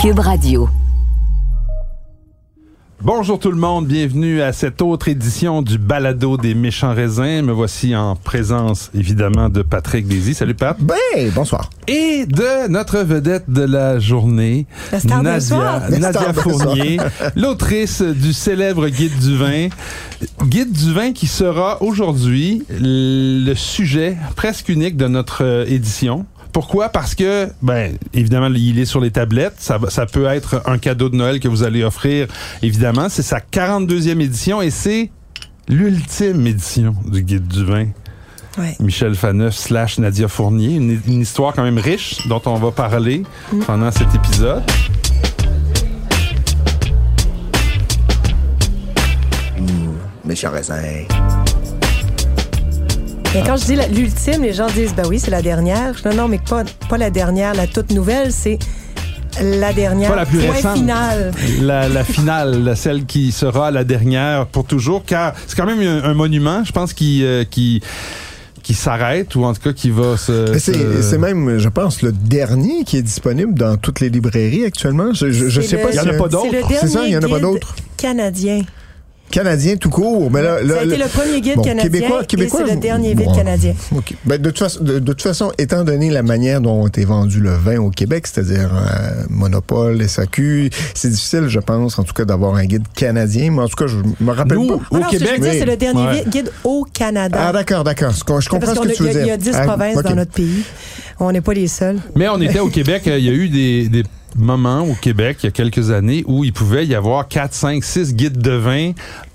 Cube Radio. Bonjour tout le monde, bienvenue à cette autre édition du Balado des méchants raisins. Me voici en présence évidemment de Patrick Désy. Salut Pat. Ben, bonsoir. Et de notre vedette de la journée, La Nadia, Fournier, l'autrice du célèbre Guide du vin. Guide du vin qui sera aujourd'hui le sujet presque unique de notre euh, édition. Pourquoi? Parce que, ben, évidemment, il est sur les tablettes. Ça, peut être un cadeau de Noël que vous allez offrir, évidemment. C'est sa 42e édition et c'est l'ultime édition du Guide du vin. Ouais. Michel Faneuf slash Nadia Fournier. Une, une histoire quand même riche dont on va parler pendant cet épisode. Méchant raisin. Mais quand je dis l'ultime, les gens disent, bah oui, c'est la dernière. Non, non, mais pas, pas la dernière, la toute nouvelle, c'est la dernière. Pas la plus point récente. final. La, la finale, la- celle qui sera la dernière pour toujours, car c'est quand même un, un monument, je pense, qui, euh, qui, qui s'arrête ou en tout cas qui va se. C'est se- même, je pense, le dernier qui est disponible dans toutes les librairies actuellement. Je, C'est sais le- pas Il y en a pas d'autres. C'est ça, il y en a pas d'autres. canadien. Canadien tout court. Mais là, là, ça a été le premier guide Bon, canadien Québécois, et Québécois, c'est le dernier bon, guide canadien. OK. Ben, de, toute façon, de, de toute façon, étant donné la manière dont est vendu le vin au Québec, c'est-à-dire euh, monopole, SAQ, c'est difficile, je pense, en tout cas, d'avoir un guide canadien. Mais en tout cas, je me rappelle Nous, pas. Au Ah non, ce que je Québec, veux dire, oui. c'est le dernier Ouais. guide au Canada. Ah, d'accord, d'accord. Je comprends parce ce que a- tu veux il y a- dire. il y a 10 Ah, provinces dans notre pays. On n'est pas les seuls. Mais on était au Québec, euh, il y a eu des, des moments au Québec, il y a quelques années, où il pouvait y avoir 4, 5, 6 guides de vin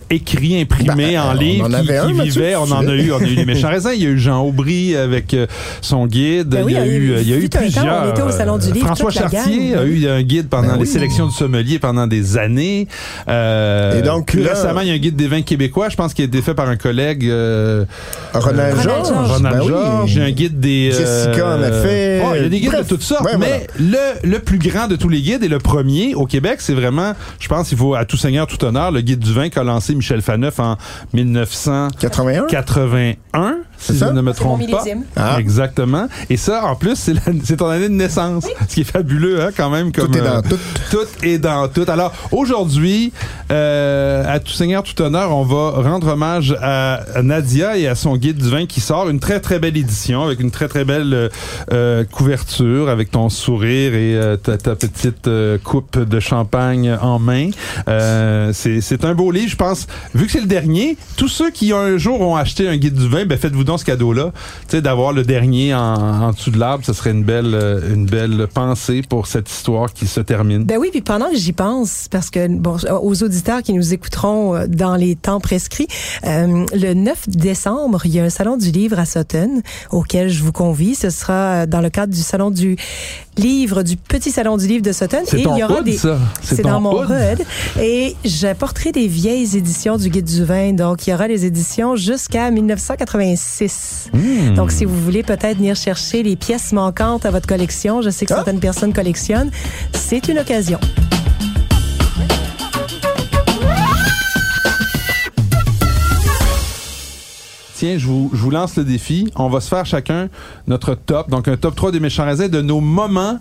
écrits, imprimés Ben, en on livre en qui, avait un, qui Mathieu, vivaient. On en a eu, on a eu les méchants raisins. Il y a eu Jean Aubry avec euh, son guide. Ben oui, il y a eu, il y a eu temps, plusieurs. on était au Salon du euh, Livre, François Chartier a eu un guide pendant Ben les sélections du sommelier pendant des années. Euh, Et donc, là- récemment, il y a un guide des vins québécois. Je pense qu'il a été fait par un collègue. euh, Ronald euh, Georges. Ronald Ben. Georges. A un guide des. Jessica en a fait. oh, il y a des guides Bref. de toutes sortes. Ouais, mais le, le plus grand de tous les guides et le premier au Québec, c'est vraiment, je pense, il faut à tout seigneur, tout honneur, le guide du vin qu'a lancé Michel Faneuf en 1981, 81? Si C'est je ça? ne me trompe pas. Ah. Exactement. Et ça, en plus, c'est ton année de naissance. Ce qui est fabuleux, hein, quand même. Comme, Tout est dans euh, tout. tout est dans tout. Alors, aujourd'hui, euh, à tout seigneur, tout honneur, on va rendre hommage à Nadia et à son guide du vin qui sort. Une très, très belle édition avec une très, très belle euh, couverture avec ton sourire et euh, ta, ta petite euh, coupe de champagne en main. Euh, c'est c'est un beau livre, je pense. Vu que c'est le dernier, tous ceux qui un jour ont acheté un guide du vin, ben faites-vous donc ce cadeau-là. Tu sais, d'avoir le dernier en, dessous de l'arbre, ce serait une belle, euh, une belle pensée pour cette histoire qui se termine. Ben oui, puis pendant que j'y pense, parce que bon, aux auditeurs qui nous écouteront euh, dans les temps prescrits, euh, le 9 décembre, il y a un salon du livre à Sutton auquel je vous convie. Ce sera dans le cadre du salon du livre, du petit salon du livre de Sutton. C'est ton il y aura hood, des ça. c'est dans mon hood. hood. Et j'apporterai des vieilles éditions du Guide du vin. Donc, il y aura les éditions jusqu'à 1986. Hmm. Donc, si vous voulez peut-être venir chercher les pièces manquantes à votre collection, je sais que Ah. certaines personnes collectionnent, c'est une occasion. Tiens, je vous, je vous lance le défi. On va se faire chacun notre top, donc un top 3 des méchants raisins de nos moments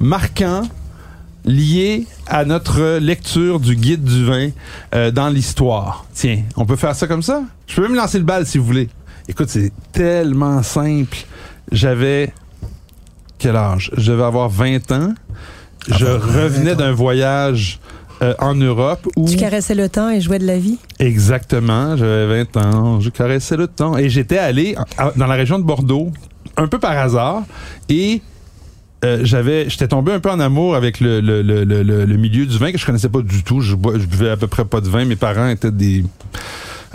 marquants liés à notre lecture du guide du vin euh, dans l'histoire. Tiens, on peut faire ça comme ça? Je peux même lancer le bal si vous voulez. Écoute, c'est tellement simple. J'avais quel âge? Je devais avoir 20 ans. Je Ah, revenais 20 ans. d'un voyage euh, en Europe où Tu caressais le temps et jouais de la vie? Exactement, j'avais 20 ans, je caressais le temps. Et j'étais allé à- dans la région de Bordeaux, un peu par hasard, et euh, j'avais, j'étais tombé un peu en amour avec le, le, le, le, le- le milieu du vin que je connaissais pas du tout. Je buvais à peu près pas de vin. Mes parents étaient des...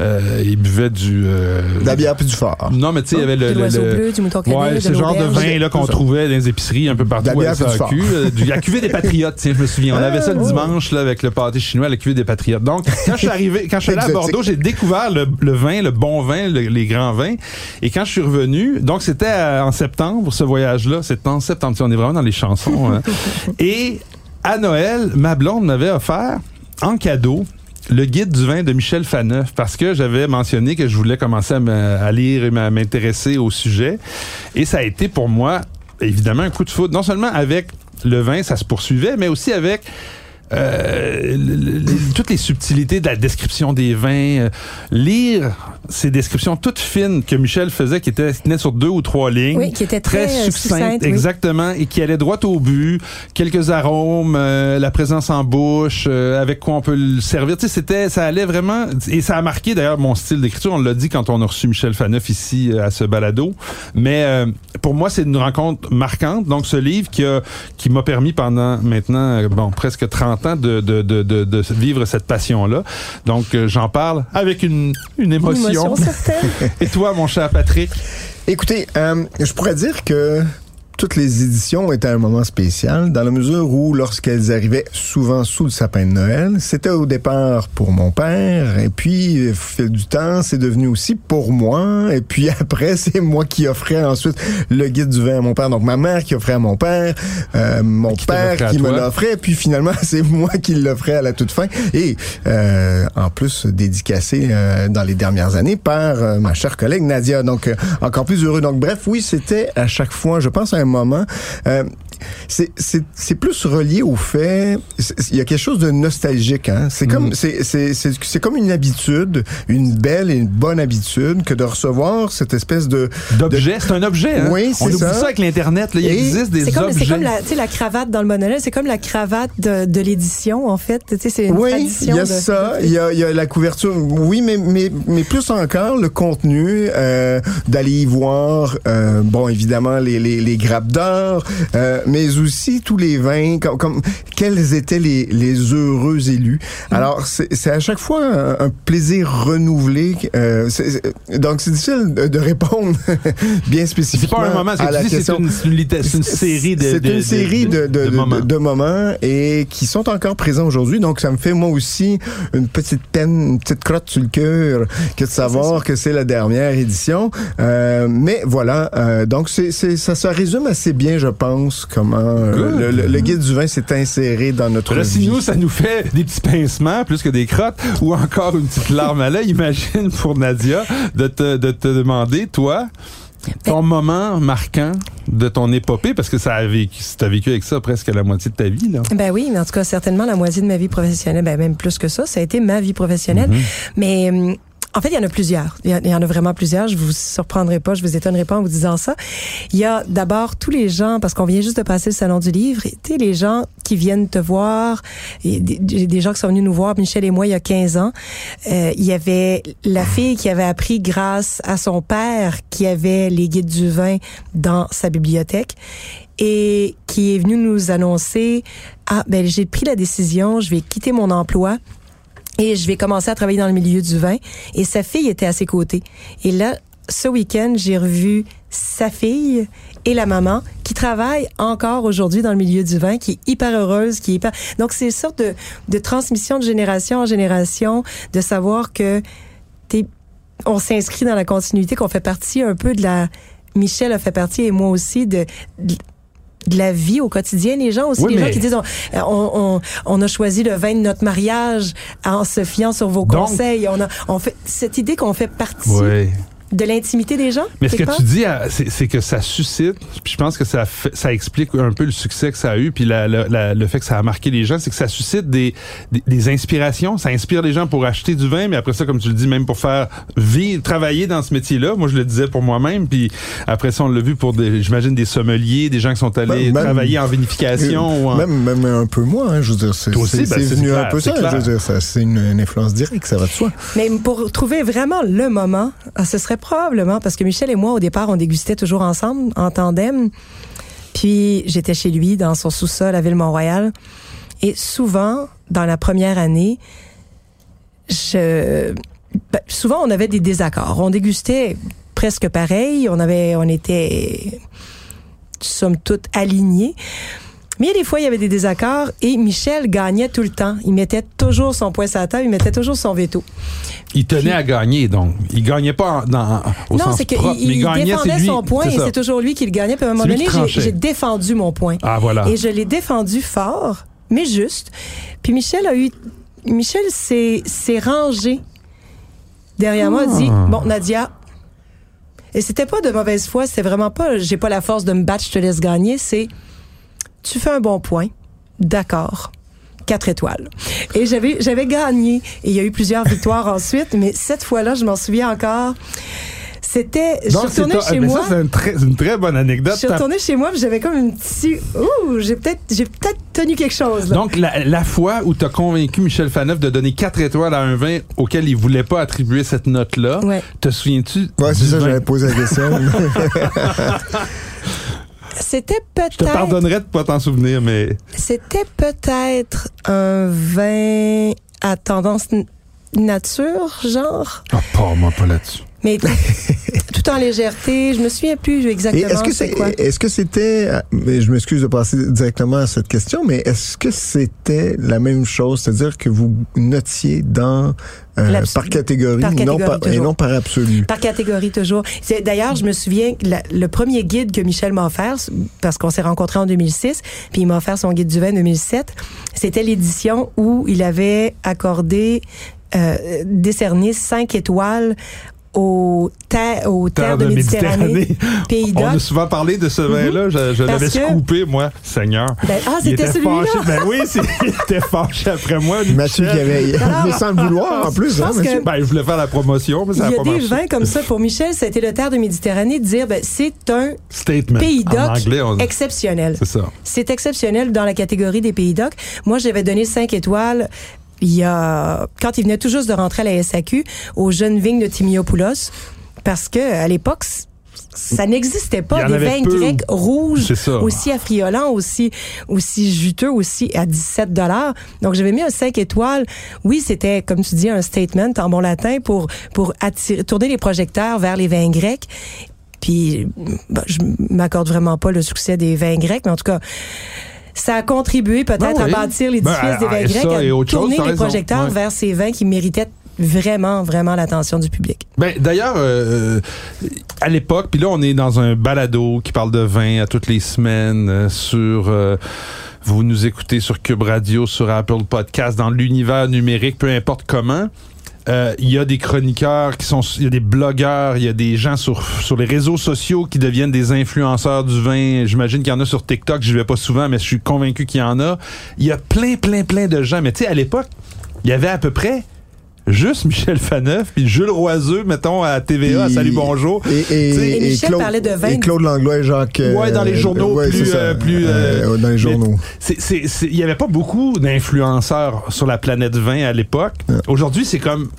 euh, ils buvaient du... euh, De la bière puis du fort. non, mais tu sais, il y avait le... le- le- bleu, du mouton Ouais, ce genre de l'auberge. vin là qu'on trouvait dans les épiceries un peu partout De la bière à SAQ, euh, du- la cuvée des patriotes, tiens, je me souviens, on avait ça le oh. dimanche là avec le pâté chinois, la cuvée des patriotes. Donc, quand je suis arrivé, quand je suis allé à. Bordeaux, j'ai découvert le, le vin, le bon vin, le- les grands vins. Et quand je suis revenu, donc c'était euh, en septembre ce voyage-là, c'était en septembre, Tu sais, on est vraiment dans les chansons. hein. Et à Noël, ma blonde m'avait offert en cadeau le guide du vin de Michel Faneuf parce que j'avais mentionné que je voulais commencer à, à lire et m'intéresser au sujet. Et ça a été pour moi, évidemment, un coup de foudre. Non seulement avec le vin, ça se poursuivait, mais aussi avec euh, toutes les subtilités de la description des vins, euh, lire ces descriptions toutes fines que Michel faisait, qui étaient tenaient sur deux ou trois lignes, oui, qui étaient très, très succinctes, exactement, et qui allaient droit au but, quelques arômes, euh, la présence en bouche, avec quoi on peut le servir. Tu sais, c'était, ça allait vraiment, et ça a marqué d'ailleurs mon style d'écriture. On l'a dit quand on a reçu Michel Faneuf ici à ce balado, mais pour moi c'est une rencontre marquante. Donc ce livre qui a, qui m'a permis pendant maintenant bon presque 30 de, de, de, de vivre cette passion-là. Donc, euh, j'en parle avec une, une émotion. Une émotion Et toi, mon cher Patrick? Écoutez, euh, je pourrais dire que toutes les éditions étaient un moment spécial dans la mesure où lorsqu'elles arrivaient souvent sous le sapin de Noël, c'était au départ pour mon père et puis au fil du temps, c'est devenu aussi pour moi et puis après, c'est moi qui offrais ensuite le guide du vin à mon père. Donc ma mère qui offrait à mon père, euh, mon père qui me l'offrait puis finalement, c'est moi qui l'offrais à la toute fin et euh, en plus dédicacé euh, dans les dernières années par euh, ma chère collègue Nadia. Donc euh, encore plus heureux. Donc bref, oui, c'était à chaque fois, je pense un moment. Euh, c'est plus relié au fait, il y a quelque chose de nostalgique. Hein? C'est comme mm. c'est comme une habitude, une belle et une bonne habitude que de recevoir cette espèce de d'objet. C'est un objet. Hein? Oui, c'est ça. ça avec l'internet. Il existe des comme, objets. C'est comme la, la cravate dans le monolithe. C'est comme la cravate de, de l'édition en fait. C'est une oui, il y a ça. Il y a, y a, la couverture. Oui, mais mais mais plus encore le contenu euh, d'aller y voir. Euh, bon, évidemment les les, les grappes d'or. Euh, mais aussi tous les vins, comme, comme quels étaient les, les heureux élus. Mm. Alors, c'est à chaque fois un, plaisir renouvelé. Euh, donc, c'est difficile de, répondre bien spécifiquement pas un moment. C'est une, une, série de, C'est une série de, de, moments. de, moments. et qui sont encore présents aujourd'hui. Donc, ça me fait moi aussi une petite peine, une petite crotte sur le cœur que de savoir que c'est la dernière édition. Euh, mais voilà, euh, donc c'est ça se résume assez bien, je pense, comment le, guide du vin s'est inséré dans notre Là, vie. Si nous, ça nous fait des petits pincements plus que des crottes ou encore une petite larme à l'œil, imagine pour Nadia de te, de te demander, toi, ton moment marquant de ton épopée, parce que ça a vécu, as vécu avec ça presque la moitié de ta vie, là. Ben oui, mais en tout cas, certainement la moitié de ma vie professionnelle, ben même plus que ça, ça a été ma vie professionnelle. Mm-hmm. Mais hum, en fait, il y en a plusieurs. Il y en a vraiment plusieurs. Je vous surprendrai pas, je vous étonnerai pas en vous disant ça. Il y a d'abord tous les gens, parce qu'on vient juste de passer le salon du livre, tu les gens qui viennent te voir, et des, gens qui sont venus nous voir, Michel et moi, il y a 15 ans. Euh, il y avait la fille qui avait appris grâce à son père qui avait les guides du vin dans sa bibliothèque et qui est venu nous annoncer ah ben j'ai pris la décision, je vais quitter mon emploi et je vais commencer à travailler dans le milieu du vin. Et sa fille était à ses côtés. Et là, ce week-end, j'ai revu sa fille et la maman qui travaille encore aujourd'hui dans le milieu du vin, qui est hyper heureuse, qui est hyper... Donc, c'est une sorte de, de transmission de génération en génération, de savoir que t'es, on s'inscrit dans la continuité, qu'on fait partie un peu de la... Michel a fait partie et moi aussi de, de la vie au quotidien. Les gens aussi, les gens qui disent on, on, on, a choisi le vin de notre mariage en se fiant sur vos conseils. On a on fait cette idée qu'on fait partie de l'intimité des gens. Mais ce que tu dis, euh, c'est que ça suscite, puis je pense que ça, ça explique un peu le succès que ça a eu, puis la, le fait que ça a marqué les gens, c'est que ça suscite des, des, inspirations, ça inspire les gens pour acheter du vin, mais après ça, comme tu le dis, même pour faire vivre, travailler dans ce métier-là. Moi, je le disais pour moi-même, puis après ça, on l'a vu pour, j'imagine, des sommeliers, des gens qui sont allés ben, travailler en vinification. Même, même un peu moins, hein, je veux dire, c'est ben, venu un peu ça, je veux dire, c'est une, une, influence directe, ça va de soi. Mais pour trouver vraiment le moment, ah, ce serait probablement parce que Michel et moi, au départ, on dégustait toujours ensemble, en tandem. Puis j'étais chez lui, dans son sous-sol à Ville-Mont-Royal. Et souvent, dans la première année. Ben, souvent, on avait des désaccords. On dégustait presque pareil. On avait, on était, somme toute, alignés. Mais des fois, il y avait des désaccords et Michel gagnait tout le temps. Il mettait toujours son poing sur la table, il mettait toujours son veto. Il tenait à gagner, donc. Il gagnait pas dans, au non, c'est qu'il il, défendait son point et c'est toujours lui qui le gagnait. Puis à un moment donné, j'ai défendu mon point. Ah, voilà. Et je l'ai défendu fort, mais juste. Puis Michel a eu... Michel s'est rangé derrière moi, dit, ah. bon, Nadia, et c'était pas de mauvaise foi, c'était vraiment pas, j'ai pas la force de me battre, je te laisse gagner, c'est tu fais un bon point. D'accord. Quatre étoiles. Et j'avais, j'avais gagné. Et il y a eu plusieurs victoires ensuite, mais cette fois-là, je m'en souviens encore. C'était, je ta- chez mais moi. c'est une très, une très bonne Je anecdote. suis retournée chez moi, puis j'avais comme une petite, ouh, j'ai peut-être, j'ai peut-être tenu quelque chose, là. Donc, la, la fois où tu as convaincu Michel Faneuf de donner 4 étoiles à un vin auquel il voulait pas attribuer cette note-là, Ouais. te souviens-tu? Ouais, c'est ça, j'avais posé la question. C'était Je te peut-être, pardonnerais de pas t'en souvenir, mais c'était peut-être un vin à tendance nature, genre? ah, pas moi pas là-dessus. Mais tout en légèreté, je me souviens plus exactement est-ce que c'est quoi. est-ce que c'était, je m'excuse de passer directement à cette question, mais est-ce que c'était la même chose, c'est-à-dire que vous notiez dans euh, par catégorie, par non catégorie, par, et non par absolu. Par catégorie toujours. D'ailleurs, je me souviens la- le premier guide que Michel m'a offert, parce qu'on s'est rencontrés en 2006, puis il m'a offert son guide du vin en 2007. C'était l'édition où il avait accordé, euh, décerné cinq étoiles aux terres, aux terres de, Méditerranée, pays On a souvent parlé de ce vin-là. Je, je l'avais que- scoopé, moi, Seigneur. Ben, ah, Il c'était était celui-là. Ben oui, il était fâché après moi. Mathieu qui avait, mais sans le vouloir en plus, je hein, que- Ben, je voulais faire la promotion, mais Il ça y n'a a pas des marché. vins comme ça. Pour Michel, c'était le terre de Méditerranée de dire, ben, c'est un Statement. pays d'Oc exceptionnel. c'est ça. C'est exceptionnel dans la catégorie des pays d'oc. Moi, j'avais donné 5 étoiles il y a quand il venait tout juste de rentrer à la SAQ aux jeunes vignes de Timiopoulos parce que à l'époque ça n'existait pas des vins grecs rouges aussi affriolants aussi aussi juteux aussi à 17 dollars. Donc j'avais mis un 5 étoiles. Oui, c'était comme tu dis un statement en bon latin pour pour attirer tourner les projecteurs vers les vins grecs. Puis ben, je m'accorde vraiment pas le succès des vins grecs, mais en tout cas ça a contribué peut-être Ben oui. à bâtir l'édifice Ben, des vins ah, et grecs, à chose, tourner les raison. projecteurs Ouais. vers ces vins qui méritaient vraiment, vraiment l'attention du public. Ben, d'ailleurs, euh, à l'époque, puis là, on est dans un balado qui parle de vin à toutes les semaines euh, sur... euh, vous nous écoutez sur Cube Radio, sur Apple Podcast, dans l'univers numérique, peu importe comment. Euh, Il y a des chroniqueurs qui sont, il y a des blogueurs, il y a des gens sur sur les réseaux sociaux qui deviennent des influenceurs du vin. J'imagine qu'il y en a sur TikTok. Je vais pas souvent, mais je suis convaincu qu'il y en a. Il y a plein, plein, plein de gens. Mais tu sais, à l'époque, il y avait à peu près juste Michel Faneuf puis Jules Roiseux, mettons à TVA, à Salut Bonjour. Et, et, T'sais, Et Michel parlait de vin. Et Claude Langlois et Jacques. euh, Ouais, dans les journaux ouais, plus, c'est ça. euh, plus, euh, dans les journaux. Il y avait pas beaucoup d'influenceurs sur la planète vin à l'époque. Aujourd'hui, c'est comme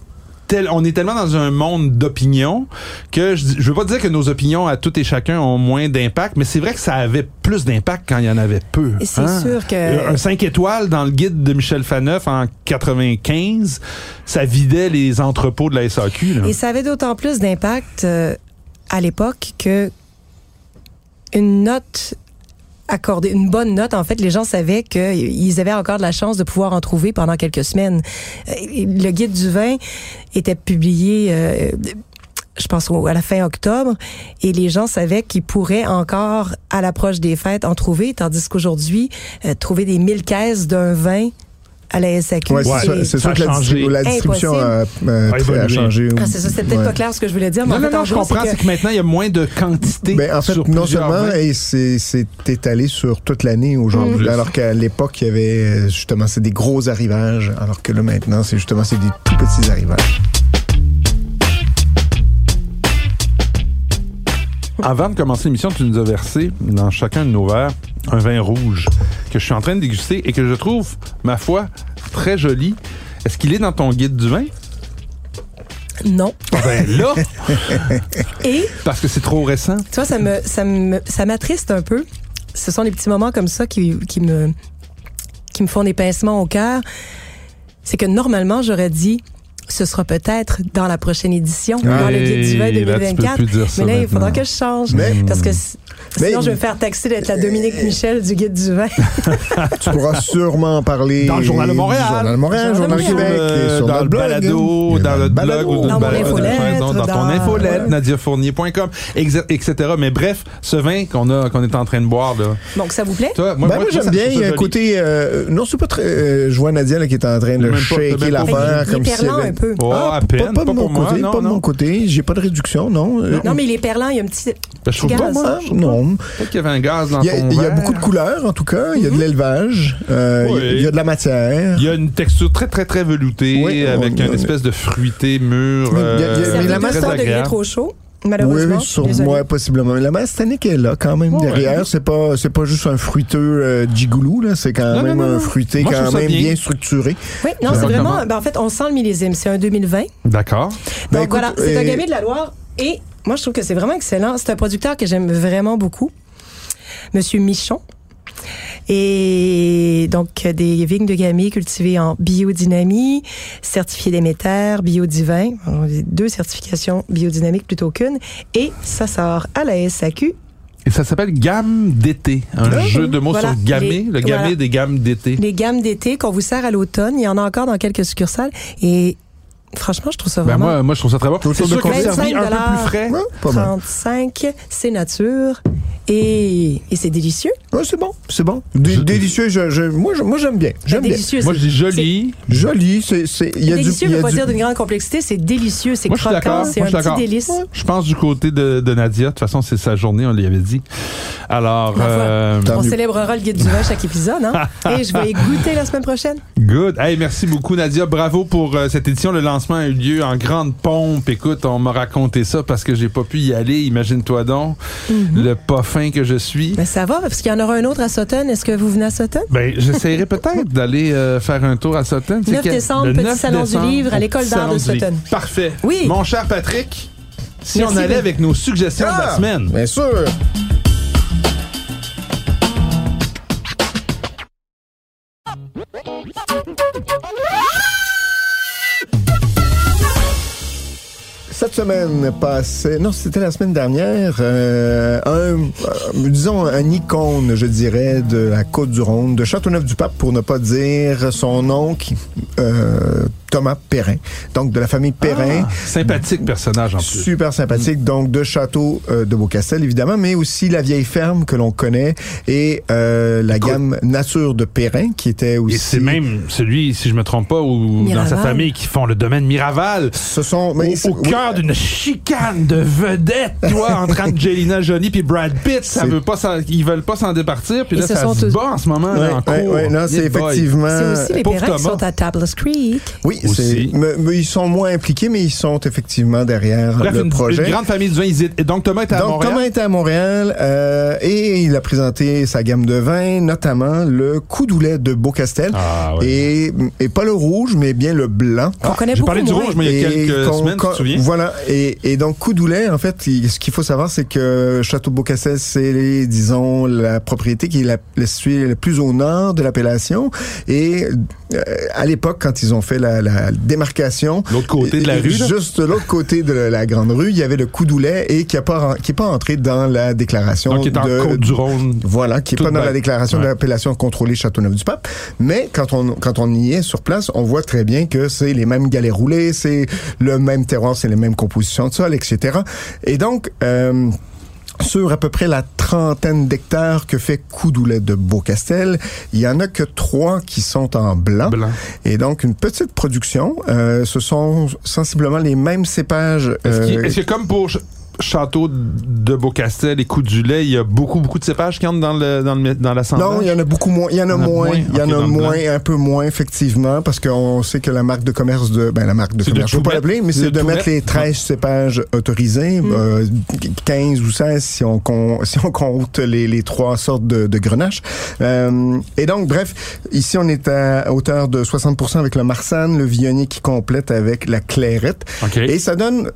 tel- on est tellement dans un monde d'opinion que je, je veux pas dire que nos opinions à tout et chacun ont moins d'impact, mais c'est vrai que ça avait plus d'impact quand il y en avait peu. Et c'est hein? sûr que- Euh, Un 5 étoiles dans le guide de Michel Faneuf en 95, ça vidait les entrepôts de la SAQ. là. Et ça avait d'autant plus d'impact euh, à l'époque que une note accordée, une bonne note, en fait, les gens savaient qu'ils avaient encore de la chance de pouvoir en trouver pendant quelques semaines. Euh, Le guide du vin était publié, euh, je pense, à la fin octobre, et les gens savaient qu'ils pourraient encore, à l'approche des fêtes, en trouver, tandis qu'aujourd'hui, euh, trouver des mille caisses d'un vin à la SAQ, Ouais, Ouais, c'est sûr, ça que la, distribu- la distribution a, euh, A changé. Ah, c'est ça, c'était peut-être Ouais. pas clair ce que je voulais dire, mais Non, en non, fait, non, en je gros, comprends. c'est que- que maintenant, il y a moins de quantité. Ben, en fait, sur non seulement c'est c'est étalé sur toute l'année aujourd'hui, Mm. alors qu'à l'époque, il y avait euh, justement c'est des gros arrivages, alors que là maintenant, c'est justement c'est des tout petits arrivages. Avant de commencer l'émission, tu nous as versé dans chacun de nos verres un vin rouge que je suis en train de déguster et que je trouve, ma foi, très joli. Est-ce qu'il est dans ton guide du vin? Non. Ben là, Et? Parce que c'est trop récent. Tu vois, ça me, ça me, ça m'attriste un peu. Ce sont des petits moments comme ça qui, qui me, qui me font des pincements au cœur. C'est que normalement, j'aurais dit, ce sera peut-être dans la prochaine édition, dans le guide du vin Hey, là, tu peux 2024. plus dire ça mais là, il faudra que je change. Mais- parce que s- Mais- sinon, je vais me faire taxer d'être la Dominique Michel du guide du vin. Tu pourras sûrement en parler Dans le Journal de Montréal. Journal de Montréal, Journal Journal Québec, Euh, sur dans notre le blog. balado, dans notre blog ou Dans dans, ton infolette, nadiafournier.com, etc. Mais bref, ce vin qu'on a, qu'on est en train de boire, là. Donc, ça vous plaît? Toi, Ben, moi, j'aime bien. Il y a ça un joli. côté. euh, non, c'est pas très. euh, je vois Nadia là, qui est en train de Même shaker l'affaire Il est comme perlant un peu. Oh, à peine, pas, de mon côté, pas de mon côté. J'ai pas de réduction, non. Euh, Non, mais il est perlant, il y a un petit... Ben, je trouve pas, moi. Ah, non, jaune. Peut-être qu'il y avait un gaz dans Il y a, ton il y a verre. beaucoup de couleurs, en tout cas. Il y a de l'élevage. euh, il y a- Oui. il y a de la matière. Il y a une texture très, très, très veloutée Oui, avec une espèce de fruité mûr. Mais il y a- il y a- euh, mais la fait masse- 200 très degrés agréable. trop chaud, malheureusement. Oui, sur moi, possiblement. La masse tannique est là, quand même, derrière. C'est pas, c'est pas juste un fruiteux euh, gigoulou, là. C'est quand Non, même non, non, un fruité Moi, quand même bien. bien. structuré. Oui, non, c'est vraiment. Ben, en fait, on sent le millésime. C'est un 2020. D'accord. Ben, Donc écoute, voilà, c'est un euh, gamay de la Loire. Et moi, je trouve que c'est vraiment excellent. C'est un producteur que j'aime vraiment beaucoup. Monsieur Michon. Et donc, des vignes de gamay cultivées en biodynamie, certifié Déméter, biodivin. Deux certifications biodynamiques plutôt qu'une. Et ça sort à la SAQ. Et ça s'appelle Gamme d'été. Un jeu de mots Voilà. sur gamay. Les- le gamay voilà. des gammes d'été. Les gammes d'été qu'on vous sert à l'automne. Il y en a encore dans quelques succursales. Et franchement, je trouve ça Ben vraiment... moi, moi, je trouve ça très bon. C'est de sûr que c'est combien? servi un peu 25 plus frais. Ouais, pas mal. 35, c'est nature. Et, et c'est délicieux. Ouais, c'est bon, c'est bon. Dé- délicieux, je, je- moi, j'aime bien. J'aime bien. délicieux. Moi, je dis joli. Joli, c'est, c'est, il y a du, délicieux ne veut pas du- dire d'une grande complexité, c'est délicieux, c'est croquant, c'est un petit délice. Je pense du côté de, de Nadia. De toute façon, c'est sa journée, on l'y avait dit. Alors, foi. euh, On mieux. célébrera le guide du vin chaque épisode, hein? Et je vais y goûter la semaine prochaine. good. Hey, merci beaucoup, Nadia. Bravo pour euh, cette édition. Le lancement a eu lieu en grande pompe. Écoute, on m'a raconté ça parce que j'ai pas pu y aller. Imagine-toi donc le pas fin que je suis. Ben ça va, parce qu'il y en aura un autre à Sutton. Est-ce que vous venez à Sutton? Ben, j'essaierai peut-être d'aller euh, faire un tour à Sutton. C'est 9 quel- décembre, le petit 9 salon du livre à l'école d'art de. Sutton. Parfait. Oui. Mon cher Patrick, si Merci on allait avec nos suggestions de la Ah, semaine. Bien sûr. Cette semaine passée, non, c'était la semaine dernière, euh, un, euh, disons, un icône, je dirais, de la Côte-du-Rhône, de Châteauneuf-du-Pape, pour ne pas dire son nom, qui, euh, Thomas Perrin. Donc, de la famille Perrin. Ah, sympathique personnage en plus. Super sympathique. Donc, de Château euh, de Beaucastel, évidemment, mais aussi la vieille ferme que l'on connaît et euh, la gamme Nature de Perrin, qui était aussi... Et c'est même celui, si je me trompe pas, ou dans sa famille qui font le domaine Miraval. Ce sont... Mais au cœur d'une chicane de vedettes, toi, entre Angelina Jolie puis Brad Pitt, ça veut pas ils veulent pas s'en départir, puis là, ça sont se tous- bat en ce moment, Ouais, là, en ouais, cours. ouais, non, c'est effectivement... C'est aussi les Perrins qui sont à Tablas Creek. Oui, mais, mais ils sont moins impliqués, mais ils sont effectivement derrière Bref, le une, projet. une grande famille de vin. Et donc, Thomas était à Donc, Montréal. Thomas était à Montréal euh, et il a présenté sa gamme de vins, notamment le Coudoulet de Beaucastel. Ah, ouais. et, et pas le rouge, mais bien le blanc. On connaît J'ai beaucoup parlé du rouge, mais il y a quelques semaines, tu te souviens? Voilà. Et, et donc, Coudoulet, en fait, ce qu'il faut savoir, c'est que Château Beaucastel, c'est, disons, la propriété qui est la, la située le plus au nord de l'appellation. Et euh, à l'époque, quand ils ont fait la, la démarcation, L'autre côté de la rue, juste de l'autre côté de la grande rue, il y avait le Coudoulet et qui n'est pas, qui est pas entré dans la déclaration Donc, il est en de, Côte-du-Rhône. voilà, qui est Tout pas dans la déclaration Ouais. de l'appellation contrôlée Châteauneuf-du-Pape. Mais quand on, quand on y est sur place, on voit très bien que c'est les mêmes galets roulés, c'est le même terroir, c'est les mêmes compositions de sol, etc. Et donc, euh, sur à peu près la trentaine d'hectares que fait Coudoulet de Beaucastel, il y en a que trois qui sont en blanc. Blanc. Et donc, une petite production. Euh, ce sont sensiblement les mêmes cépages. Est-ce euh, que comme pour Château de Beaucastel et Coup du lait, il y a beaucoup, beaucoup de cépages qui entrent dans le, dans le, dans l'assemblage? Non, il y en a beaucoup moins. Il y en a Il y en a moins. moins? Il y en a moins, un peu moins, effectivement, parce qu'on sait que la marque de commerce de, ben, la marque de commerce, je peux pas l'appeler, mais C'est de mettre les 13 cépages autorisés, Mm. euh, 15 ou 16 si on, con- si on compte les, les trois sortes de, de grenache. Euh, et donc, bref, ici, on est à hauteur de 60 avec le marsanne, le viognier qui complète avec la clairette. OK. Et ça donne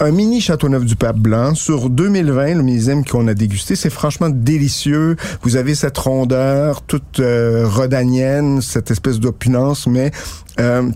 un mini Châteauneuf-du-Pape blanc sur 2020, le millésime qu'on a dégusté. C'est franchement délicieux. Vous avez cette rondeur toute euh, cette espèce d'opulence, mais... euh,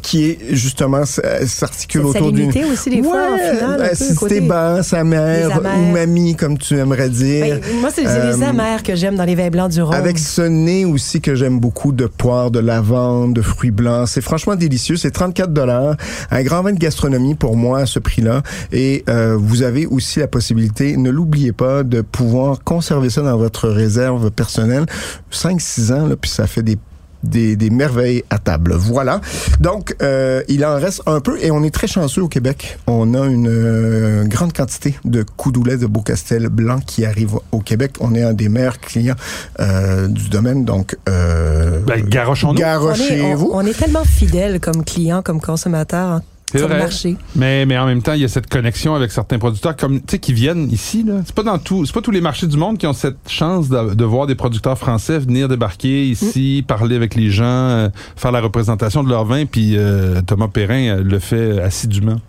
qui est justement euh, s'articule autour d'une aussi, des fois, en acidité côté- basse, amère, Les amers. umami comme tu aimerais dire. Ben, moi, c'est c'est Euh, les amers que j'aime dans les vins blancs du Rhône. Avec ce nez aussi que j'aime beaucoup de poire, de lavande, de fruits blancs. C'est franchement délicieux. C'est 34 dollars. Un grand vin de gastronomie pour moi à ce prix-là. Et euh, vous avez aussi la possibilité, ne l'oubliez pas, de pouvoir conserver ça dans votre réserve personnelle. 5-6 ans, là, puis ça fait des des, des merveilles à table. Voilà. Donc, euh, il en reste un peu et on est très chanceux au Québec. On a une euh, grande quantité de coudoulet de Beaucastel blanc qui arrive au Québec. On est un des meilleurs clients euh, du domaine. Donc, euh, Ben, garochons-nous. On est, garochez-vous. on, on est tellement fidèles comme clients, comme consommateurs C'est sur le vrai. marché. Mais, mais en même temps, il y a cette connexion avec certains producteurs comme tu sais qui viennent ici là. C'est pas dans tout, c'est pas tous les marchés du monde qui ont cette chance de, de voir des producteurs français venir débarquer ici, parler avec les gens, euh, faire la représentation de leur vin puis euh, Thomas Perrin euh, le fait assidûment.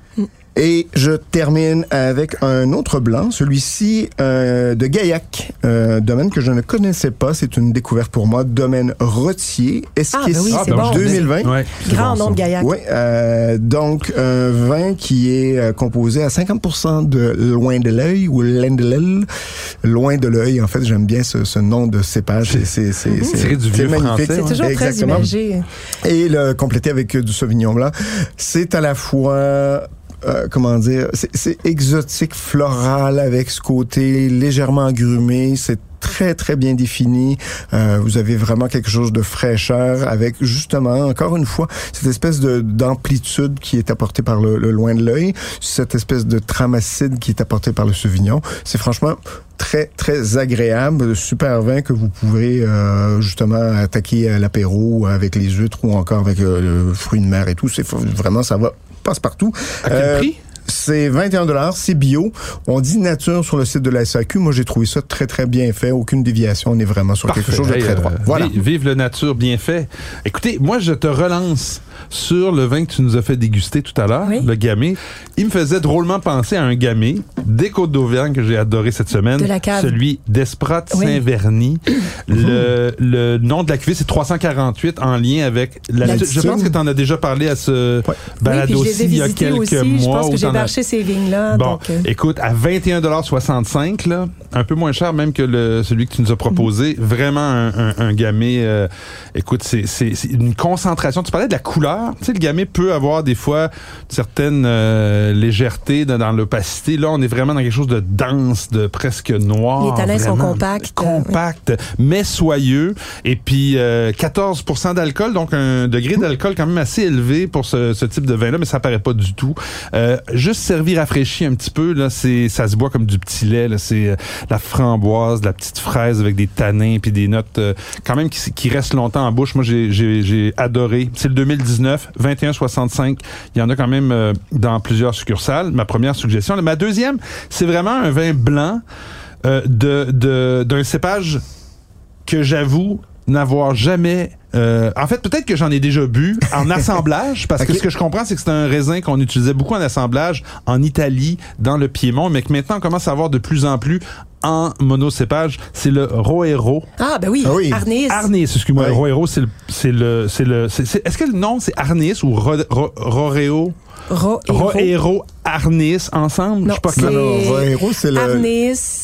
Et je termine avec un autre blanc, celui-ci euh, de Gaillac, euh, domaine que je ne connaissais pas. C'est une découverte pour moi. Domaine Rotier, Esquisse Ah, ben oui, c'est bon. 2020. Ouais, c'est Grand bon, nom de. Gaillac. Oui, euh, donc un vin qui est euh, composé à 50% de loin de l'œil ou l'endelel. Loin de l'œil, en fait, j'aime bien ce, ce nom de cépage. C'est c'est c'est c'est- Tiré du c'est vieux magnifique. français, C'est ouais. toujours très imagé. Et le compléter avec euh, du Sauvignon blanc, c'est à la fois euh, comment dire, c'est- exotique, floral, avec ce côté légèrement agrumé. C'est très très bien défini. Euh, vous avez vraiment quelque chose de fraîcheur avec justement encore une fois cette espèce de d'amplitude qui est apportée par le, le loin de l'œil, cette espèce de trame acide qui est apportée par le Sauvignon. C'est franchement très très agréable, super vin que vous pouvez euh, justement attaquer à l'apéro avec les huîtres ou encore avec euh, le fruit de mer et tout. C'est vraiment ça va passe partout. À quel Euh, prix? C'est 21 dollars, c'est bio. On dit nature sur le site de la SAQ. Moi, j'ai trouvé ça très très bien fait, aucune déviation. On est vraiment sur quelque chose de très euh, droit. Voilà. Vive le nature bien fait. Écoutez, moi je te relance sur le vin que tu nous as fait déguster tout à l'heure, Oui. le gamay. Il me faisait drôlement penser à un gamay des Côtes d'Auvergne que j'ai adoré cette semaine, De la cave. celui d'Esprott Oui. Saint-Verny. le, le nom de la cuvée c'est 348 en lien avec la Je pense que tu en as déjà parlé à ce Ouais. balado oui, il y a quelques aussi. mois Je pense que j'ai marché ces vignes-là. Bon, donc, euh, écoute, à 21,65 là, un peu moins cher même que le, celui que tu nous as proposé. Vraiment un, un, un gamay. euh, écoute, c'est une concentration. Tu parlais de la couleur. Tu sais, le gamay peut avoir des fois une certaine euh, légèreté dans, dans l'opacité. Là, on est vraiment dans quelque chose de dense, de presque noir. Les tanins sont compacts. Compact, mais soyeux. Et puis euh, 14% d'alcool, donc un degré d'alcool quand même assez élevé pour ce, ce type de vin-là, mais ça paraît pas du tout. Euh, juste servi rafraîchi un petit peu, là, c'est ça se boit comme du petit lait. Là, c'est euh, la framboise, de la petite fraise avec des tanins puis des notes euh, quand même qui, qui restent longtemps en bouche. Moi, j'ai, j'ai, j'ai adoré. C'est le 2019, 21,65. Il y en a quand même euh, dans plusieurs succursales. Ma première suggestion. Ma deuxième, c'est vraiment un vin blanc euh, d'un cépage que j'avoue n'avoir jamais euh, en fait, peut-être que j'en ai déjà bu en assemblage, parce que ce que je comprends, c'est que c'est un raisin qu'on utilisait beaucoup en assemblage en Italie, dans le Piémont, mais que maintenant on commence à avoir de plus en plus en monocépage. C'est le Roero. Ah, ben oui, Ah oui. Arnis. Arnis, excuse-moi. Roero, c'est le, c'est le, c'est le, c'est- c'est- est-ce que le nom c'est Arnis ou Ro, Ro- Roréo? Ro- et Ro- Roero, Arnis, ensemble? Non, je sais pas Roero, c'est le- Arnis.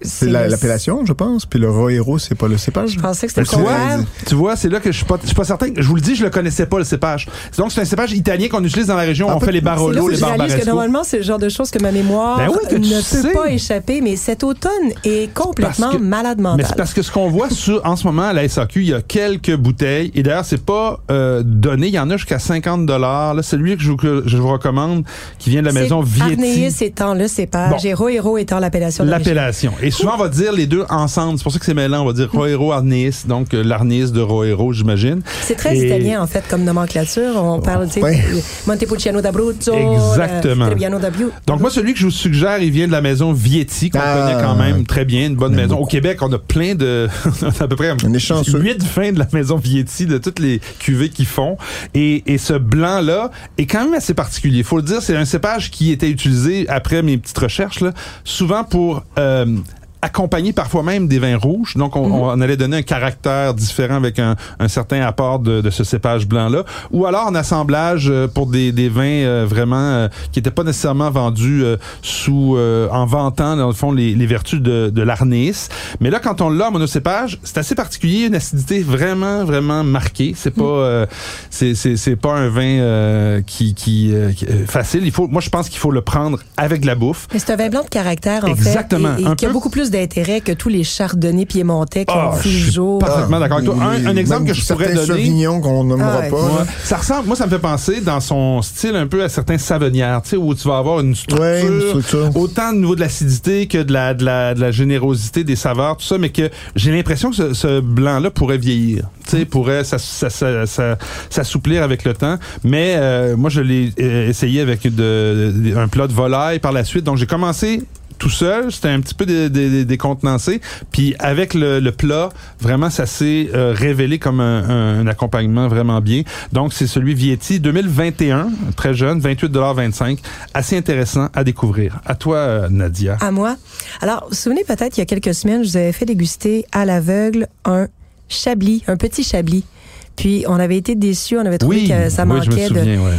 C'est le- l'appellation, je pense. Puis le Roero, c'est pas le cépage. Je pensais que c'était le tu vois, contraire. tu vois, c'est là que je suis pas, je suis pas certain. Je vous le dis, je le connaissais pas le cépage. Donc c'est un cépage italien qu'on utilise dans la région. Ah, on fait les Barolo, les que Barbaresco. normalement, c'est le genre de choses que ma mémoire Ben oui, que tu ne sais. peut pas échapper, mais cet automne est complètement que- malade Mais mental. c'est parce que ce qu'on voit sur, en ce moment à la SAQ, il y a quelques bouteilles. Et d'ailleurs, c'est pas euh, donné. Il y en a jusqu'à 50 dollars. Là, celui que je, vous- que je vous recommande, qui vient de la maison Vietti. Arnéis étant le cépage Bon. et Roero étant l'appellation. L'appellation. Et souvent, on va dire les deux ensemble. C'est pour ça que c'est mêlant. On va dire Roero Arnis. Donc, euh, l'Arnis de Roero, j'imagine. C'est très Et- italien, en fait, comme nomenclature. On parle, tu sais, Ouais. Montepulciano d'Abruzzo, Exactement. Trebbiano d'Abruzzo. Donc moi, celui que je vous suggère, il vient de la maison Vietti, qu'on Ah. connaît quand même très bien, une bonne maison. Au. Québec, on a plein de... on a à peu près On est chanceux. huit vins de la maison Vietti, de toutes les cuvées qu'ils font. Et, et ce blanc-là est quand même assez particulier. faut le dire, c'est un cépage qui était utilisé, après mes petites recherches, là, souvent pour... euh, accompagner parfois même des vins rouges. Donc, on, on allait donner un caractère différent avec un, un certain apport de, de ce cépage blanc-là. Ou alors en assemblage euh, pour des, des vins euh, vraiment euh, qui n'étaient pas nécessairement vendus euh, sous en vantant, dans le fond, les, les vertus de, de l'arnis. Mais là, quand on l'a en monocépage, c'est assez particulier, une acidité vraiment, vraiment marquée. C'est pas euh, c'est, pas un vin euh, qui, qui, qui- facile. Il faut, moi, je pense qu'il faut le prendre avec de la bouffe. Mais c'est un vin blanc de caractère, en Exactement. fait, et, et Un qui a peu- beaucoup plus plus d'intérêt que tous les chardonnays piémontais qui Ah, ont vu je le suis jour. parfaitement d'accord avec toi. Un, un exemple que je pourrais donner. Sauvignons qu'on nommera Ah ouais. pas. Ouais. Ça ressemble, moi, ça me fait penser dans son style un peu à certains savonnières, tu sais, où tu vas avoir une structure, Ouais, une structure. autant au niveau de l'acidité que de la, de, la, de la générosité des saveurs, tout ça, mais que j'ai l'impression que ce, ce blanc-là pourrait vieillir, tu sais, pourrait s'ass- s'ass- s'ass- s'assouplir avec le temps. Mais euh, moi, je l'ai euh, essayé avec de- de- un plat de volaille par la suite. Donc, j'ai commencé tout seul, c'était un petit peu dé- dé- dé- décontenancé. Puis avec le, le plat, vraiment, ça s'est euh, révélé comme un, un- un accompagnement vraiment bien. Donc, c'est celui Vietti 2021, très jeune, 28,25 Assez intéressant à découvrir. À toi, euh, Nadia. À moi. Alors, vous vous souvenez peut-être, il y a quelques semaines, je vous avais fait déguster à l'aveugle un chablis, un petit chablis. Puis, on avait été déçus, on avait trouvé que ça oui, manquait je me de... souviens, ouais.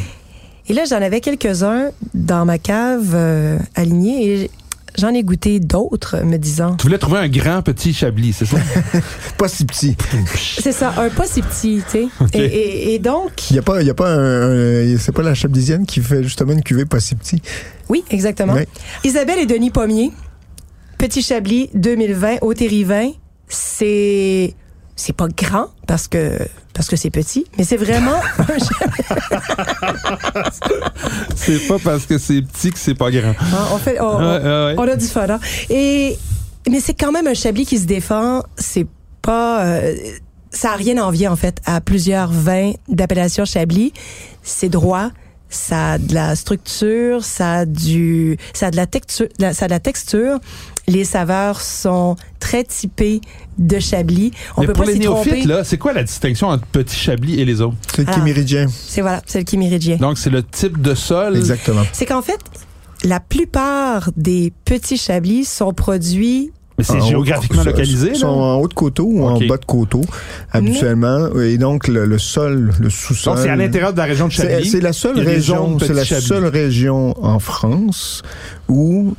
Et là, j'en avais quelques-uns dans ma cave euh, alignés et j'en ai goûté d'autres, me disant... Tu voulais trouver un grand petit chablis, c'est ça? Pas si petit. C'est ça, un pas si petit, tu sais. Et, et- et donc, Il y a pas, il y a pas un, un- c'est pas la chablisienne qui fait justement une cuvée pas si petit? oui, exactement. Isabelle et Denis Pommier, Petit Chablis 2020, au Terrivin, c'est c'est pas grand parce que parce que c'est petit, mais c'est vraiment c'est pas parce que c'est petit que c'est pas grand. Hein, on fait on, ouais. a du fun. hein. Et mais c'est quand même un chablis qui se défend, c'est pas euh, ça a rien à envier en fait à plusieurs vins d'appellation chablis, c'est droit. Ça a de la structure, ça a du, ça a de la texture, ça a de la texture. Les saveurs sont très typées de Chablis. On Mais peut pour pas les s'y tromper. néophytes, là, c'est quoi la distinction entre petit chablis et les autres? C'est le Ah. chiméridien. C'est voilà, c'est le chiméridien. Donc, c'est le type de sol. Exactement. C'est qu'en fait, la plupart des petits Chablis sont produits Mais c'est géographiquement sont- localisé, sont là? en haut de coteau ou en bas de coteau, habituellement. Et donc, le, le sol, le sous-sol. Donc, c'est à l'intérieur de la région de Chablis. c'est la seule région, zones c'est la petits Chablis. seule région en France où,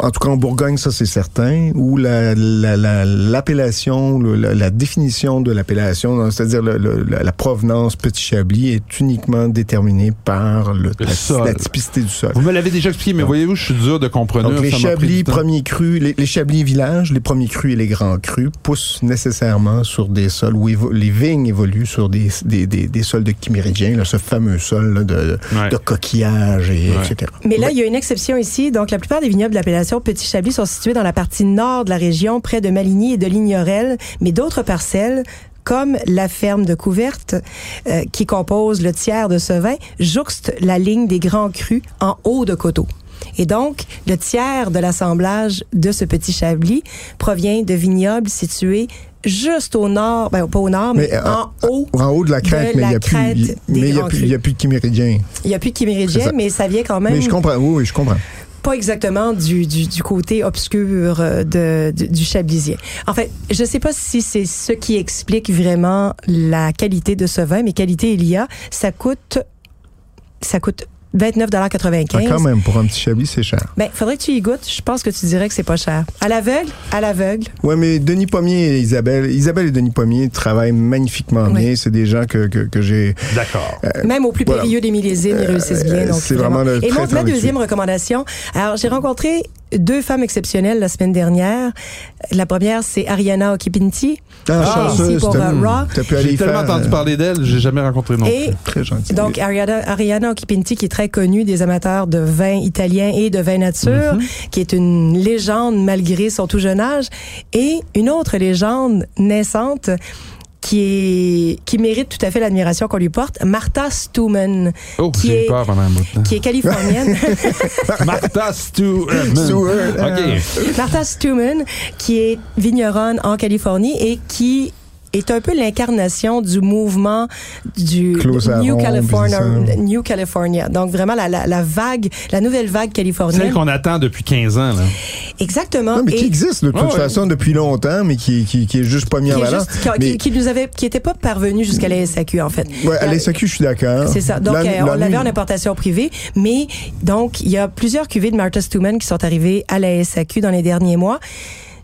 en tout cas en Bourgogne, ça c'est certain, où la la- la- l'appellation, la, la définition de l'appellation, c'est-à-dire le- le- la, la provenance petit Chablis, est uniquement déterminée par le, Le la, sol. la typicité du sol. Vous me l'avez déjà expliqué, mais voyez-vous, je suis dur de comprendre. Donc les Chablis premiers crus, les, les Chablis les premiers crus et les grands crus poussent nécessairement sur des sols où évo- les vignes évoluent sur des, des, des, des sols de chiméridien, là, ce fameux sol là, de, Ouais. de coquillages, et, Ouais. etc. Mais là, il y a une exception ici. Donc, la plupart des vignobles de l'appellation Petit Chablis sont situés dans la partie nord de la région, près de Maligny et de Lignorel. Mais d'autres parcelles, comme la ferme de Couverte, euh, qui compose le tiers de ce vin, jouxte la ligne des grands crus en haut de coteau. Et donc, le tiers de l'assemblage de ce petit Chablis provient de vignobles situés juste au nord, ben pas au nord, mais, Mais, euh, en haut. En haut de la crête, De mais il n'y a a plus, de chiméridien. Il n'y a plus de ça. mais ça vient quand même Mais je comprends, oui, je comprends. pas exactement du, du, du côté obscur euh, de, du, du chablisien. En fait, je sais pas si c'est ce qui explique vraiment la qualité de ce vin, mais qualité il y a. Ça coûte, ça coûte 29,95 Ah, quand même, pour un petit Chablis, c'est cher. Ben, faudrait que tu y goûtes. Je pense que tu dirais que c'est pas cher. À l'aveugle, à l'aveugle. Ouais, mais Denis Pommier et Isabelle, Isabelle et Denis Pommier travaillent magnifiquement Oui. bien. C'est des gens que, que, que j'ai. D'accord. Même au plus voilà. périlleux des millésimes, ils réussissent bien. euh, donc c'est vraiment le Et mon, ma deuxième recommandation. Alors, j'ai rencontré deux femmes exceptionnelles la semaine dernière. La première, c'est Ariana Okipinti. Ah, chanceuse, ici pour, euh, Raw. J'ai tellement entendu euh, parler d'elle, j'ai jamais rencontré non Et Très gentil. Donc, Ariana, Ariana Okipinti, qui est très connue des amateurs de vin italien et de vin nature, qui est une légende malgré son tout jeune âge, et une autre légende naissante qui est qui mérite tout à fait l'admiration qu'on lui porte, Martha Stuman, Oh, qui est- peur pendant un bout de temps. qui est californienne. Martha OK. Martha Stuman, qui est vigneronne en Californie et qui est un peu l'incarnation du mouvement du New California. New. Donc vraiment la, la, la vague, la nouvelle vague Celle californienne. qu'on attend depuis 15 ans, là. Exactement. Non, mais qui existe de toute Ouais, ouais. façon depuis longtemps, mais qui, qui, qui est juste pas mis en valeur. qui- Mais- qui- qui nous avait, qui était pas parvenu jusqu'à la SAQ en fait. Ouais, à La- la SAQ, je suis d'accord. C'est ça. Donc, La- euh, on la l'avait en importation privée, mais donc, il y a plusieurs cuvées de Martha Stuman qui sont arrivées à la SAQ dans les derniers mois.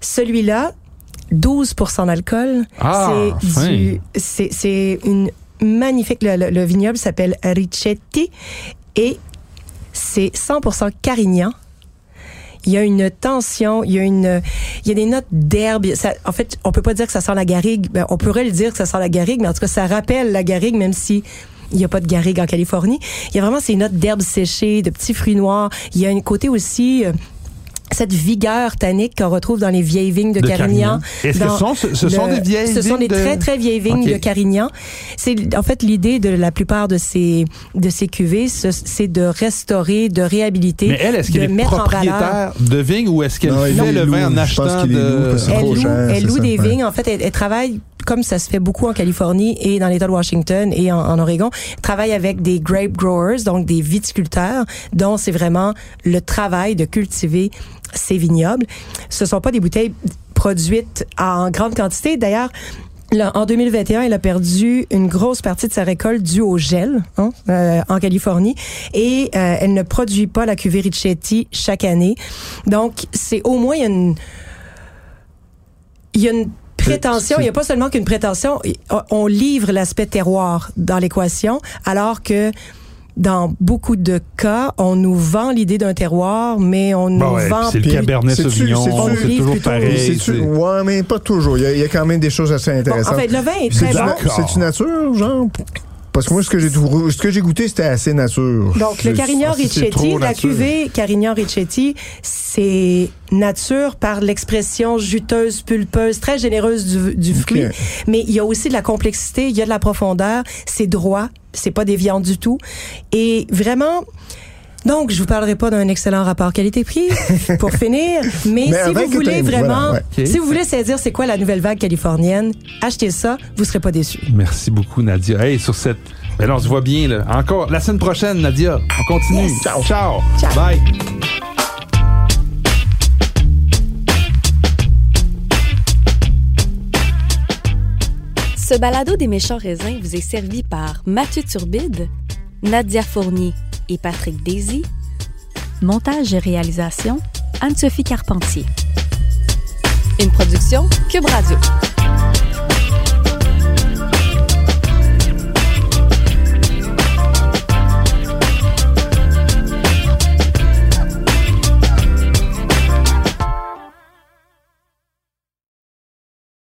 Celui-là, 12% d'alcool. Ah, c'est c'est, une magnifique, le, le- le vignoble s'appelle Richetti et c'est 100% Carignan. il y a une tension, il y a une, il y a des notes d'herbe. En fait, on peut pas dire que ça sent la garrigue. Ben, on pourrait le dire que ça sent la garrigue, mais en tout cas, ça rappelle la garrigue, même si il n'y a pas de garrigue en Californie. Il y a vraiment ces notes d'herbes séchées, de petits fruits noirs. Il y a un côté aussi euh, cette vigueur tannique qu'on retrouve dans les vieilles vignes de, De Carignan. Carignan. Est-ce que ce sont- ce- sont le- des vieilles Ce sont des de- très, très vieilles vignes de Carignan. C'est en fait l'idée de la plupart de ces de ces cuvées, ce- c'est de restaurer, de réhabiliter, Mais elle, est-ce de qu'elle est mettre en valeur. propriétaire de vignes ou est-ce qu'elle fait le loue. vin en achetant loue de... parce que- Elle trop loue, cher, elle loue des ouais. vignes. En fait, elle, elle travaille comme ça se fait beaucoup en Californie et dans l'État de Washington et en, en Oregon. Elle travaille avec des grape growers, donc des viticulteurs, dont c'est vraiment le travail de cultiver ces vignobles. Ce sont pas des bouteilles produites en grande quantité. D'ailleurs, en 2021, elle a perdu une grosse partie de sa récolte due au gel hein, euh, en Californie et euh, elle ne produit pas la cuvée Richetti chaque année. Donc, c'est au moins une il y a une prétention, il n'y a pas seulement qu'une prétention, on livre l'aspect terroir dans l'équation, alors que dans beaucoup de cas, on nous vend l'idée d'un terroir, mais on nous Bon, ouais, vend c'est le Cabernet Sauvignon, c'est toujours pareil. Ouais, mais pas toujours. Il y, a, il y a quand même des choses assez Bon, intéressantes. en fait, le vin est très bon. C'est-tu nature, genre? Parce que moi, ce que j'ai trou- ce que j'ai goûté, c'était assez nature. Donc, le Carignan trop la nature. cuvée Carignan Richetti, c'est nature par l'expression juteuse, pulpeuse, très généreuse du, du fruit. Mais il y a aussi de la complexité, il y a de la profondeur, c'est droit, c'est pas déviant du tout. Et vraiment, donc, je vous parlerai pas d'un excellent rapport qualité-prix pour finir, mais, Mais si vous voulez vraiment, voilà, ouais. Ok. si vous voulez saisir c'est quoi la nouvelle vague californienne, achetez ça, vous serez pas déçus. Merci beaucoup, Nadia. Hey, sur cette. Ben là, on se voit bien, là. Encore, la semaine prochaine, Nadia. On continue. Yes. Ciao. Ciao. Ciao. Bye. Ce balado des méchants raisins vous est servi par Mathieu Turbide, Nadia Fournier et Patrick Daisy. Montage et réalisation, Anne-Sophie Carpentier. Une production Cube Radio.